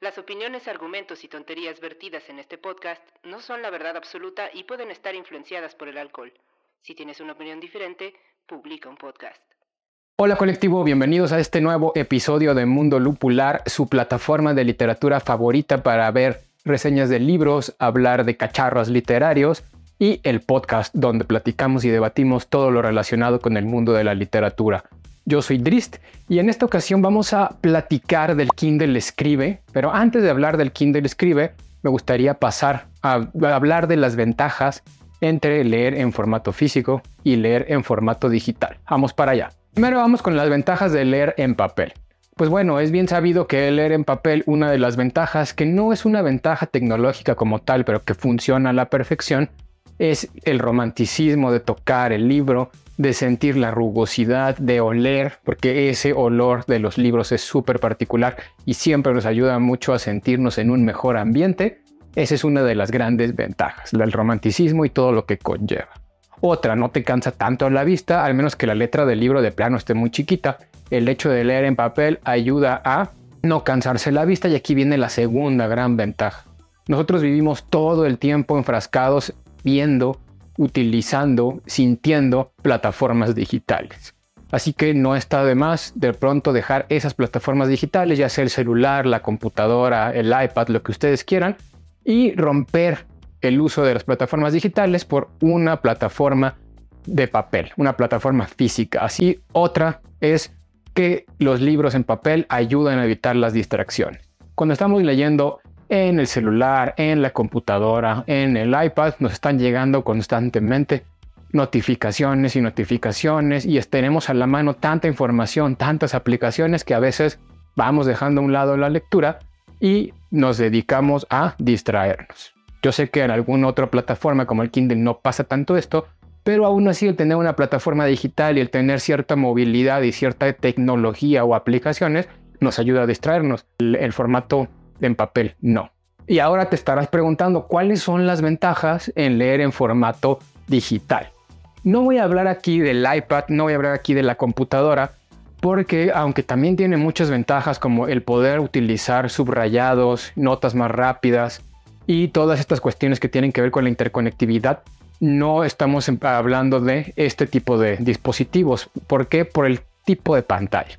Las opiniones, argumentos y tonterías vertidas en este podcast no son la verdad absoluta y pueden estar influenciadas por el alcohol. Si tienes una opinión diferente, publica un podcast. Hola colectivo, bienvenidos a este nuevo episodio de Mundo Lupular, su plataforma de literatura favorita para ver reseñas de libros, hablar de cacharros literarios y el podcast donde platicamos y debatimos todo lo relacionado con el mundo de la literatura. Yo soy Drist y en esta ocasión vamos a platicar del Kindle Escribe, pero antes de hablar del Kindle Escribe, me gustaría pasar a, hablar de las ventajas entre leer en formato físico y leer en formato digital. Vamos para allá. Primero vamos con las ventajas de leer en papel. Pues bueno, es bien sabido que leer en papel, una de las ventajas, que no es una ventaja tecnológica como tal, pero que funciona a la perfección, es el romanticismo de tocar el libro, de sentir la rugosidad, de oler, porque ese olor de los libros es súper particular y siempre nos ayuda mucho a sentirnos en un mejor ambiente. Esa es una de las grandes ventajas, el romanticismo y todo lo que conlleva. Otra, no te cansa tanto la vista, al menos que la letra del libro de plano esté muy chiquita. El hecho de leer en papel ayuda a no cansarse la vista y aquí viene la segunda gran ventaja. Nosotros vivimos todo el tiempo enfrascados viendo utilizando, sintiendo plataformas digitales. Así que no está de más de pronto dejar esas plataformas digitales, ya sea el celular, la computadora, el iPad, lo que ustedes quieran, y romper el uso de las plataformas digitales por una plataforma de papel, una plataforma física. Así, otra es que los libros en papel ayudan a evitar las distracciones. Cuando estamos leyendo en el celular, en la computadora, en el iPad, nos están llegando constantemente notificaciones y notificaciones y tenemos a la mano tanta información, tantas aplicaciones que a veces vamos dejando a un lado la lectura y nos dedicamos a distraernos. Yo sé que en alguna otra plataforma como el Kindle no pasa tanto esto, pero aún así el tener una plataforma digital y el tener cierta movilidad y cierta tecnología o aplicaciones nos ayuda a distraernos. El, formato en papel, no. Y ahora te estarás preguntando cuáles son las ventajas en leer en formato digital. No voy a hablar aquí del iPad, no voy a hablar aquí de la computadora, porque aunque también tiene muchas ventajas como el poder utilizar subrayados, notas más rápidas y todas estas cuestiones que tienen que ver con la interconectividad, no estamos hablando de este tipo de dispositivos. ¿Por qué? Por el tipo de pantalla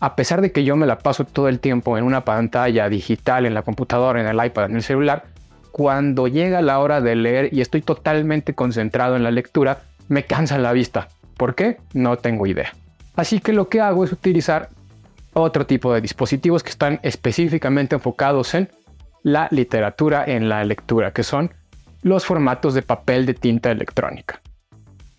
a pesar de que yo me la paso todo el tiempo en una pantalla digital, en la computadora, en el iPad, en el celular, cuando llega la hora de leer y estoy totalmente concentrado en la lectura, me cansa la vista. ¿Por qué? No tengo idea. Así que lo que hago es utilizar otro tipo de dispositivos que están específicamente enfocados en la literatura en la lectura, que son los formatos de papel de tinta electrónica.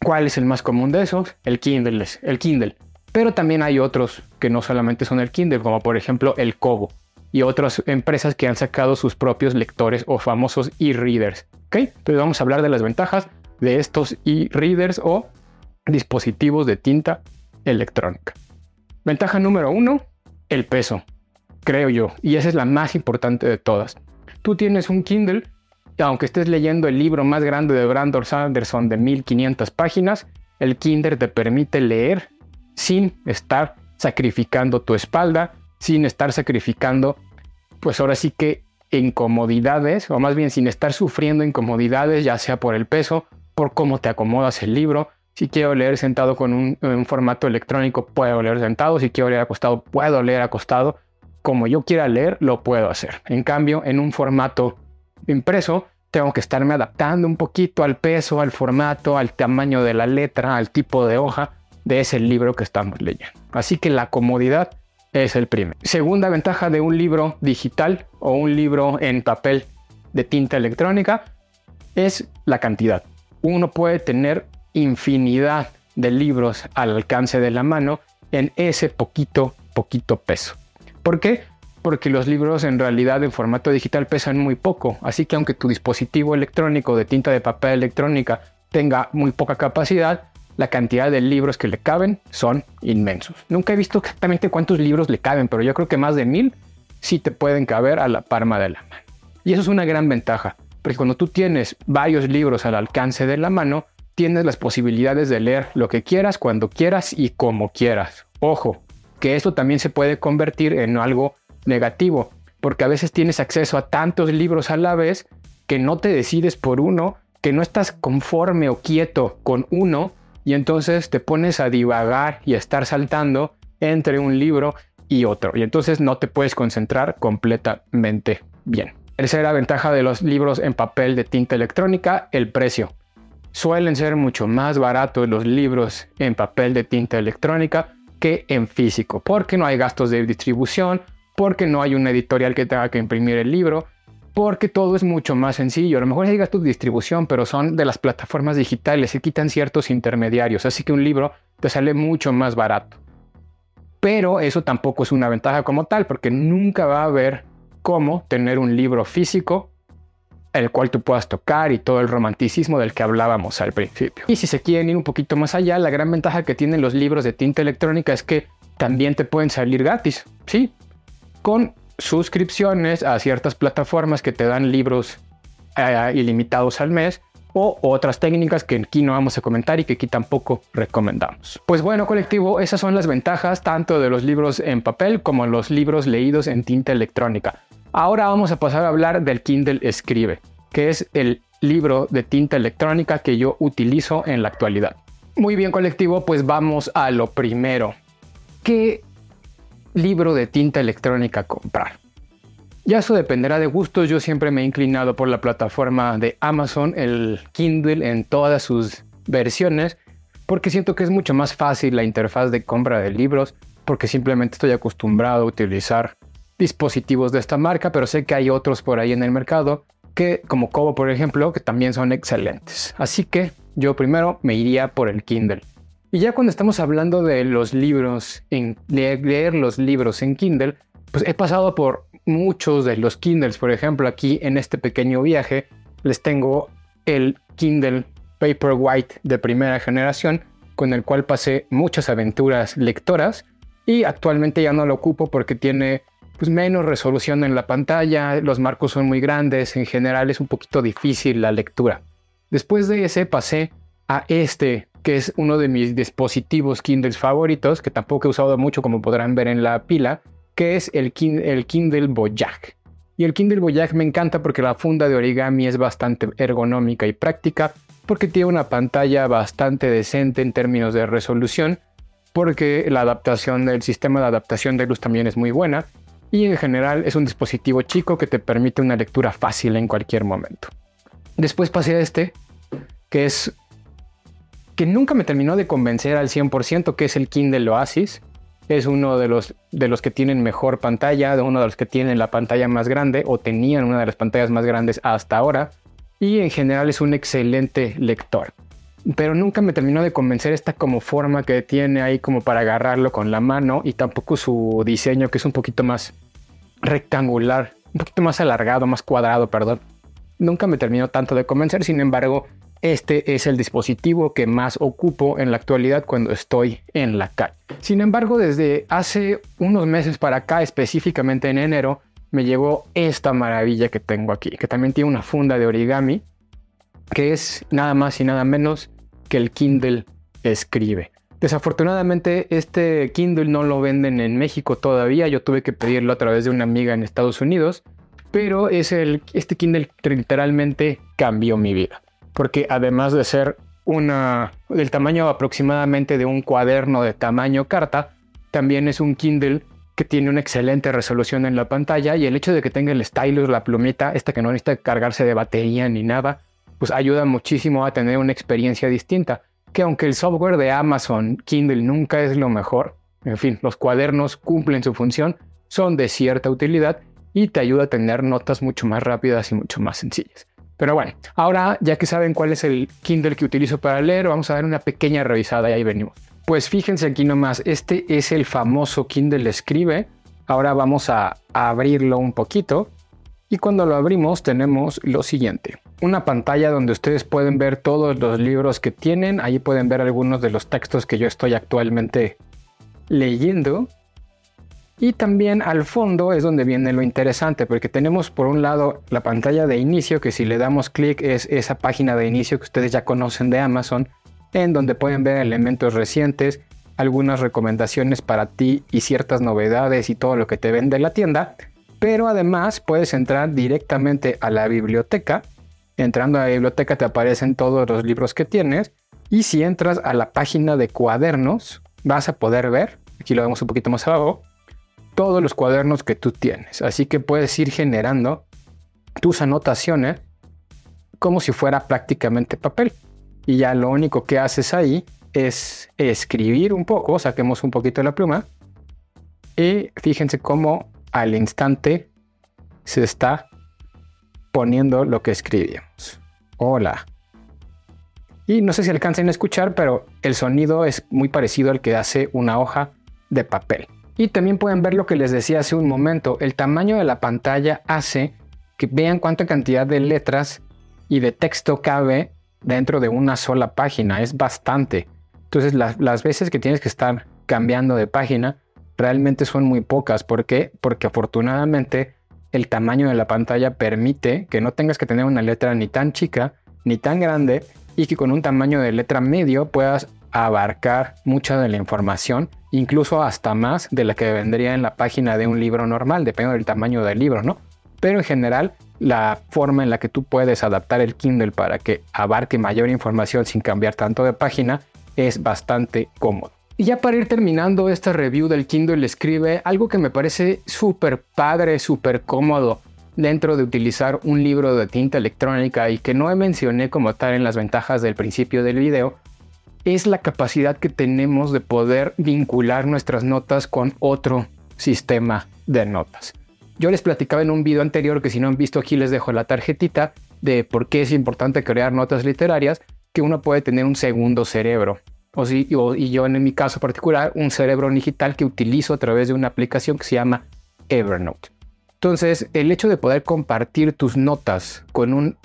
¿Cuál es el más común de esos? El Kindle. El Kindle. Pero también hay otros que no solamente son el Kindle, como por ejemplo el Kobo y otras empresas que han sacado sus propios lectores o famosos e-readers. ¿ok? Entonces vamos a hablar de las ventajas de estos e-readers o dispositivos de tinta electrónica. Ventaja número uno, el peso, creo yo, y esa es la más importante de todas. Tú tienes un Kindle, y aunque estés leyendo el libro más grande de Brandon Sanderson de 1500 páginas, el Kindle te permite leer sin estar sacrificando tu espalda, sin estar sacrificando, pues ahora sí que incomodidades, o más bien sin estar sufriendo incomodidades, ya sea por el peso, por cómo te acomodas el libro. Si quiero leer sentado con un, formato electrónico, puedo leer sentado. Si quiero leer acostado, puedo leer acostado. Como yo quiera leer, lo puedo hacer. En cambio, en un formato impreso, tengo que estarme adaptando un poquito al peso, al formato, al tamaño de la letra, al tipo de hoja de ese libro que estamos leyendo. Así que la comodidad es el primer. Segunda ventaja de un libro digital o un libro en papel de tinta electrónica es la cantidad. Uno puede tener infinidad de libros al alcance de la mano en ese poquito, poquito peso. ¿Por qué? porque los libros en realidad en formato digital pesan muy poco, así que aunque tu dispositivo electrónico de tinta de papel electrónica tenga muy poca capacidad, la cantidad de libros que le caben son inmensos. Nunca he visto exactamente cuántos libros le caben, pero yo creo que más de mil sí te pueden caber a la palma de la mano. Y eso es una gran ventaja, porque cuando tú tienes varios libros al alcance de la mano, tienes las posibilidades de leer lo que quieras, cuando quieras y como quieras. Ojo, que esto también se puede convertir en algo negativo, porque a veces tienes acceso a tantos libros a la vez que no te decides por uno, que no estás conforme o quieto con uno y entonces te pones a divagar y a estar saltando entre un libro y otro. Y entonces no te puedes concentrar completamente bien. Tercera ventaja de los libros en papel de tinta electrónica, el precio. Suelen ser mucho más baratos los libros en papel de tinta electrónica que en físico, porque no hay gastos de distribución, porque no hay una editorial que tenga que imprimir el libro, porque todo es mucho más sencillo. A lo mejor gastos de distribución, pero son de las plataformas digitales, se quitan ciertos intermediarios, así que un libro te sale mucho más barato. Pero eso tampoco es una ventaja como tal, porque nunca va a haber cómo tener un libro físico el cual tú puedas tocar y todo el romanticismo del que hablábamos al principio. Y si se quieren ir un poquito más allá, la gran ventaja que tienen los libros de tinta electrónica es que también te pueden salir gratis, ¿sí? Con suscripciones a ciertas plataformas que te dan libros eh, ilimitados al mes o otras técnicas que aquí no vamos a comentar y que aquí tampoco recomendamos. Pues bueno, colectivo, esas son las ventajas tanto de los libros en papel como los libros leídos en tinta electrónica. Ahora vamos a pasar a hablar del Kindle Escribe, que es el libro de tinta electrónica que yo utilizo en la actualidad. Muy bien, colectivo, pues vamos a lo primero. ¿Qué libro de tinta electrónica comprar. Ya eso dependerá de gustos, yo siempre me he inclinado por la plataforma de Amazon, el Kindle en todas sus versiones, porque siento que es mucho más fácil la interfaz de compra de libros, porque simplemente estoy acostumbrado a utilizar dispositivos de esta marca, pero sé que hay otros por ahí en el mercado que, como Kobo por ejemplo, que también son excelentes. Así que yo primero me iría por el Kindle. Y ya cuando estamos hablando de los libros, en leer, los libros en Kindle, pues he pasado por muchos de los Kindles. Por ejemplo, aquí en este pequeño viaje les tengo el Kindle Paperwhite de primera generación, con el cual pasé muchas aventuras lectoras y actualmente ya no lo ocupo porque tiene pues, menos resolución en la pantalla, los marcos son muy grandes, en general es un poquito difícil la lectura. Después de ese pasé a este que es uno de mis dispositivos Kindles favoritos, que tampoco he usado mucho como podrán ver en la pila, que es el, el Kindle Boyac. Y el Kindle Boyac me encanta porque la funda de origami es bastante ergonómica y práctica, porque tiene una pantalla bastante decente en términos de resolución, porque la adaptación del sistema de adaptación de luz también es muy buena, y en general es un dispositivo chico que te permite una lectura fácil en cualquier momento. Después pasé a este, que es que nunca me terminó de convencer al 100%, que es el Kindle Oasis. Es uno de los, de los que tienen mejor pantalla, de uno de los que tienen la pantalla más grande o tenían una de las pantallas más grandes hasta ahora. Y en general es un excelente lector. Pero nunca me terminó de convencer esta como forma que tiene ahí como para agarrarlo con la mano y tampoco su diseño que es un poquito más rectangular, un poquito más alargado, más cuadrado, perdón. Nunca me terminó tanto de convencer, sin embargo, este es el dispositivo que más ocupo en la actualidad cuando estoy en la calle. Sin embargo, desde hace unos meses para acá, específicamente en enero, me llegó esta maravilla que tengo aquí, que también tiene una funda de origami, que es nada más y nada menos que el Kindle Escribe. Desafortunadamente este Kindle no lo venden en México todavía, yo tuve que pedirlo a través de una amiga en Estados Unidos, pero es el, este Kindle literalmente cambió mi vida porque además de ser una, del tamaño aproximadamente de un cuaderno de tamaño carta, también es un Kindle que tiene una excelente resolución en la pantalla y el hecho de que tenga el stylus, la plumita, esta que no necesita cargarse de batería ni nada, pues ayuda muchísimo a tener una experiencia distinta. Que aunque el software de Amazon Kindle nunca es lo mejor, en fin, los cuadernos cumplen su función, son de cierta utilidad y te ayuda a tener notas mucho más rápidas y mucho más sencillas. Pero bueno, ahora ya que saben cuál es el Kindle que utilizo para leer, vamos a dar una pequeña revisada y ahí venimos. Pues fíjense aquí nomás, este es el famoso Kindle Escribe, Ahora vamos a abrirlo un poquito y cuando lo abrimos tenemos lo siguiente. Una pantalla donde ustedes pueden ver todos los libros que tienen. Ahí pueden ver algunos de los textos que yo estoy actualmente leyendo. Y también al fondo es donde viene lo interesante, porque tenemos por un lado la pantalla de inicio, que si le damos clic es esa página de inicio que ustedes ya conocen de Amazon, en donde pueden ver elementos recientes, algunas recomendaciones para ti y ciertas novedades y todo lo que te vende la tienda. Pero además puedes entrar directamente a la biblioteca. Entrando a la biblioteca te aparecen todos los libros que tienes. Y si entras a la página de cuadernos, vas a poder ver, aquí lo vemos un poquito más abajo, todos los cuadernos que tú tienes. Así que puedes ir generando tus anotaciones como si fuera prácticamente papel. Y ya lo único que haces ahí es escribir un poco, saquemos un poquito la pluma. Y fíjense cómo al instante se está poniendo lo que escribíamos. Hola. Y no sé si alcancen a escuchar, pero el sonido es muy parecido al que hace una hoja de papel. Y también pueden ver lo que les decía hace un momento. El tamaño de la pantalla hace que vean cuánta cantidad de letras y de texto cabe dentro de una sola página. Es bastante. Entonces las, veces que tienes que estar cambiando de página realmente son muy pocas. ¿Por qué? Porque afortunadamente el tamaño de la pantalla permite que no tengas que tener una letra ni tan chica ni tan grande y que con un tamaño de letra medio puedas abarcar mucha de la información, incluso hasta más de la que vendría en la página de un libro normal, depende del tamaño del libro, ¿no? Pero en general, la forma en la que tú puedes adaptar el Kindle para que abarque mayor información sin cambiar tanto de página es bastante cómodo. Y ya para ir terminando esta review del Kindle escribe algo que me parece súper padre, súper cómodo dentro de utilizar un libro de tinta electrónica y que no mencioné como tal en las ventajas del principio del video, es la capacidad que tenemos de poder vincular nuestras notas con otro sistema de notas. Yo les platicaba en un video anterior que si no han visto aquí les dejo la tarjetita de por qué es importante crear notas literarias, que uno puede tener un segundo cerebro. O si, y yo en mi caso particular, un cerebro digital que utilizo a través de una aplicación que se llama Evernote. Entonces, el hecho de poder compartir tus notas con un,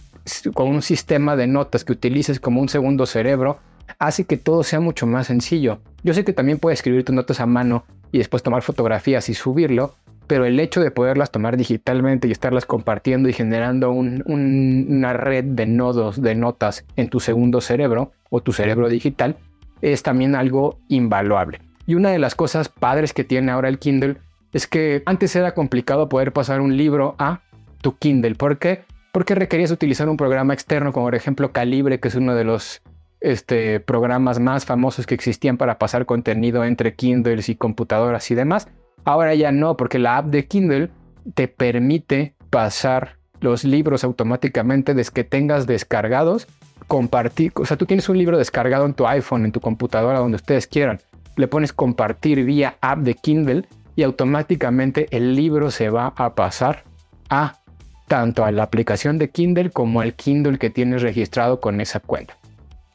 con un sistema de notas que utilices como un segundo cerebro hace que todo sea mucho más sencillo. Yo sé que también puedes escribir tus notas a mano y después tomar fotografías y subirlo, pero el hecho de poderlas tomar digitalmente y estarlas compartiendo y generando una red de nodos de notas en tu segundo cerebro o tu cerebro digital es también algo invaluable. Y una de las cosas padres que tiene ahora el Kindle es que antes era complicado poder pasar un libro a tu Kindle. ¿Por qué? Porque requerías utilizar un programa externo como por ejemplo Calibre, que es uno de los este, programas más famosos que existían para pasar contenido entre Kindles y computadoras y demás. Ahora ya no, porque la app de Kindle te permite pasar los libros automáticamente desde que tengas descargados, compartir, o sea, tú tienes un libro descargado en tu iPhone, en tu computadora, donde ustedes quieran, le pones compartir vía app de Kindle y automáticamente el libro se va a pasar a tanto a la aplicación de Kindle como al Kindle que tienes registrado con esa cuenta.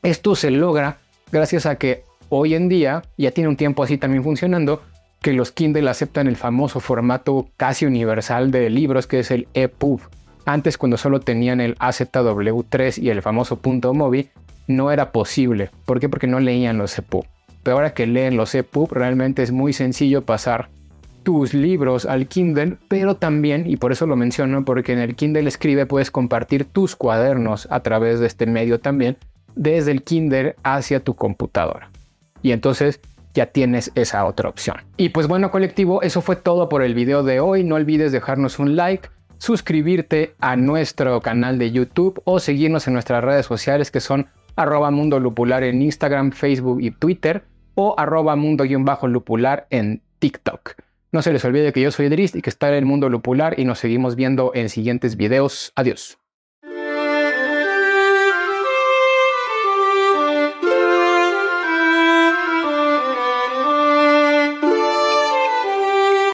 Esto se logra gracias a que hoy en día, ya tiene un tiempo así también funcionando, que los Kindle aceptan el famoso formato casi universal de libros que es el EPUB. Antes cuando solo tenían el AZW3 y el famoso punto .mobi no era posible. ¿Por qué? Porque no leían los EPUB. Pero ahora que leen los EPUB realmente es muy sencillo pasar tus libros al Kindle, pero también, y por eso lo menciono, porque en el Kindle Escribe puedes compartir tus cuadernos a través de este medio también, desde el Kindle hacia tu computadora. Y entonces ya tienes esa otra opción. Y pues bueno colectivo, eso fue todo por el video de hoy. No olvides dejarnos un like, suscribirte a nuestro canal de YouTube o seguirnos en nuestras redes sociales que son arroba mundo lupular en Instagram, Facebook y Twitter o arroba mundo-lupular en TikTok. No se les olvide que yo soy Drizzt y que está en el mundo lupular y nos seguimos viendo en siguientes videos. Adiós.